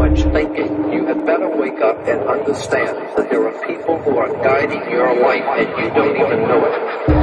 much thinking. You had better wake up and understand that there are people who are guiding your life and you don't even know it.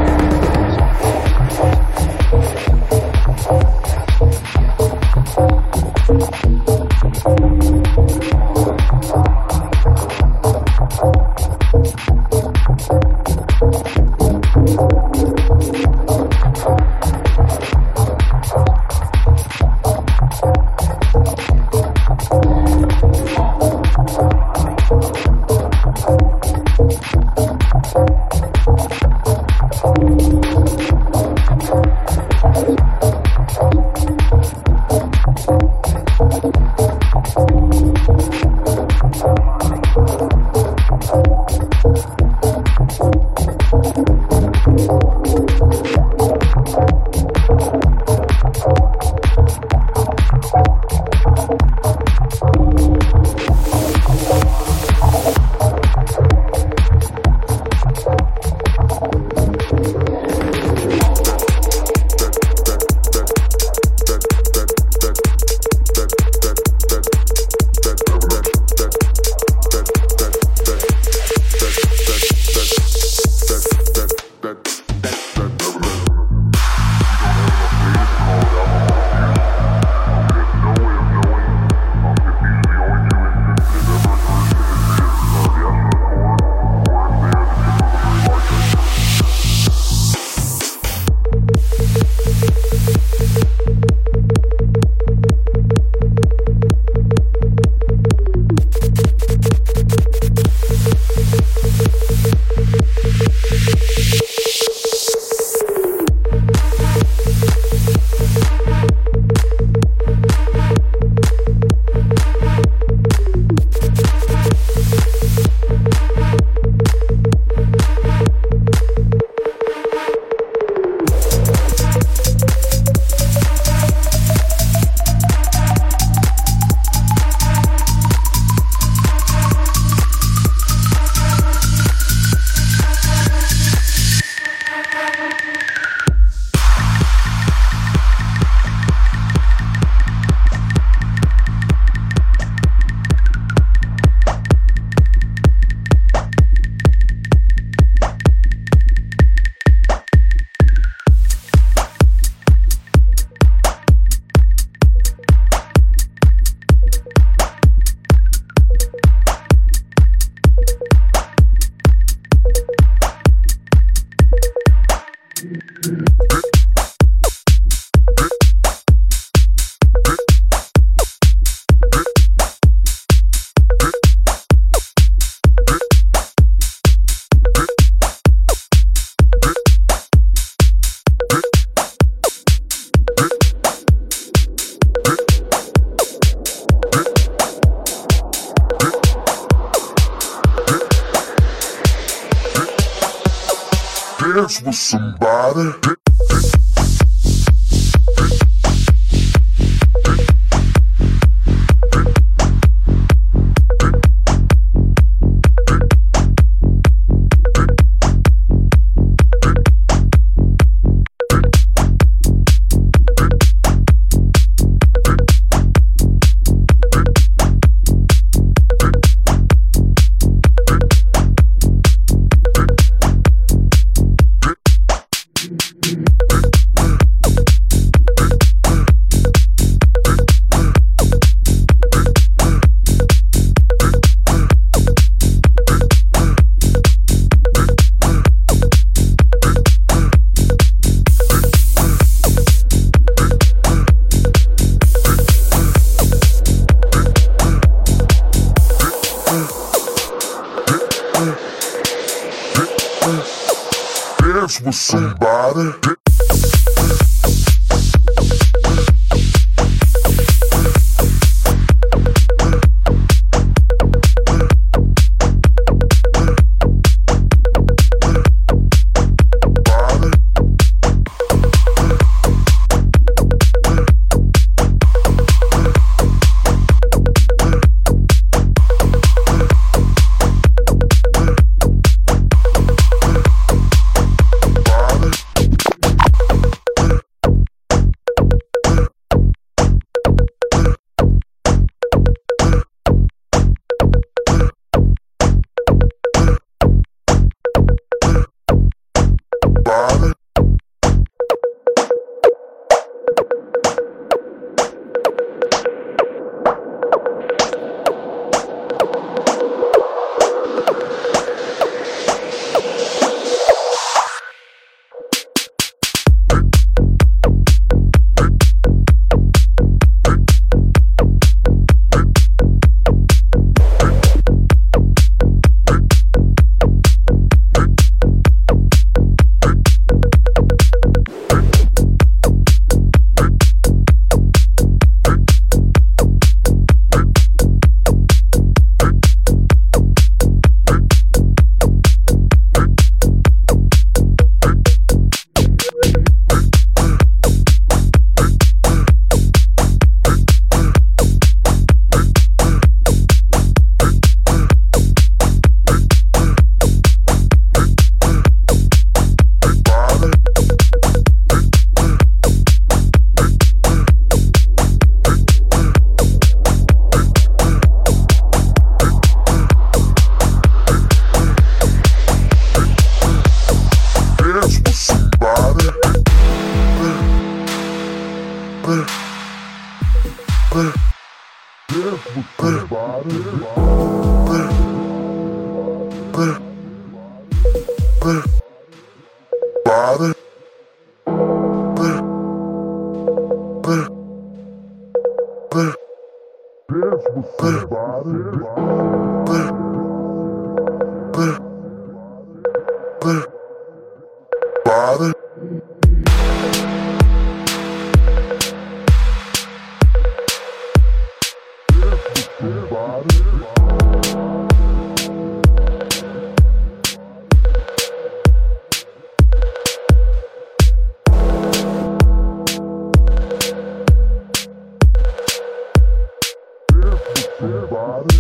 Body.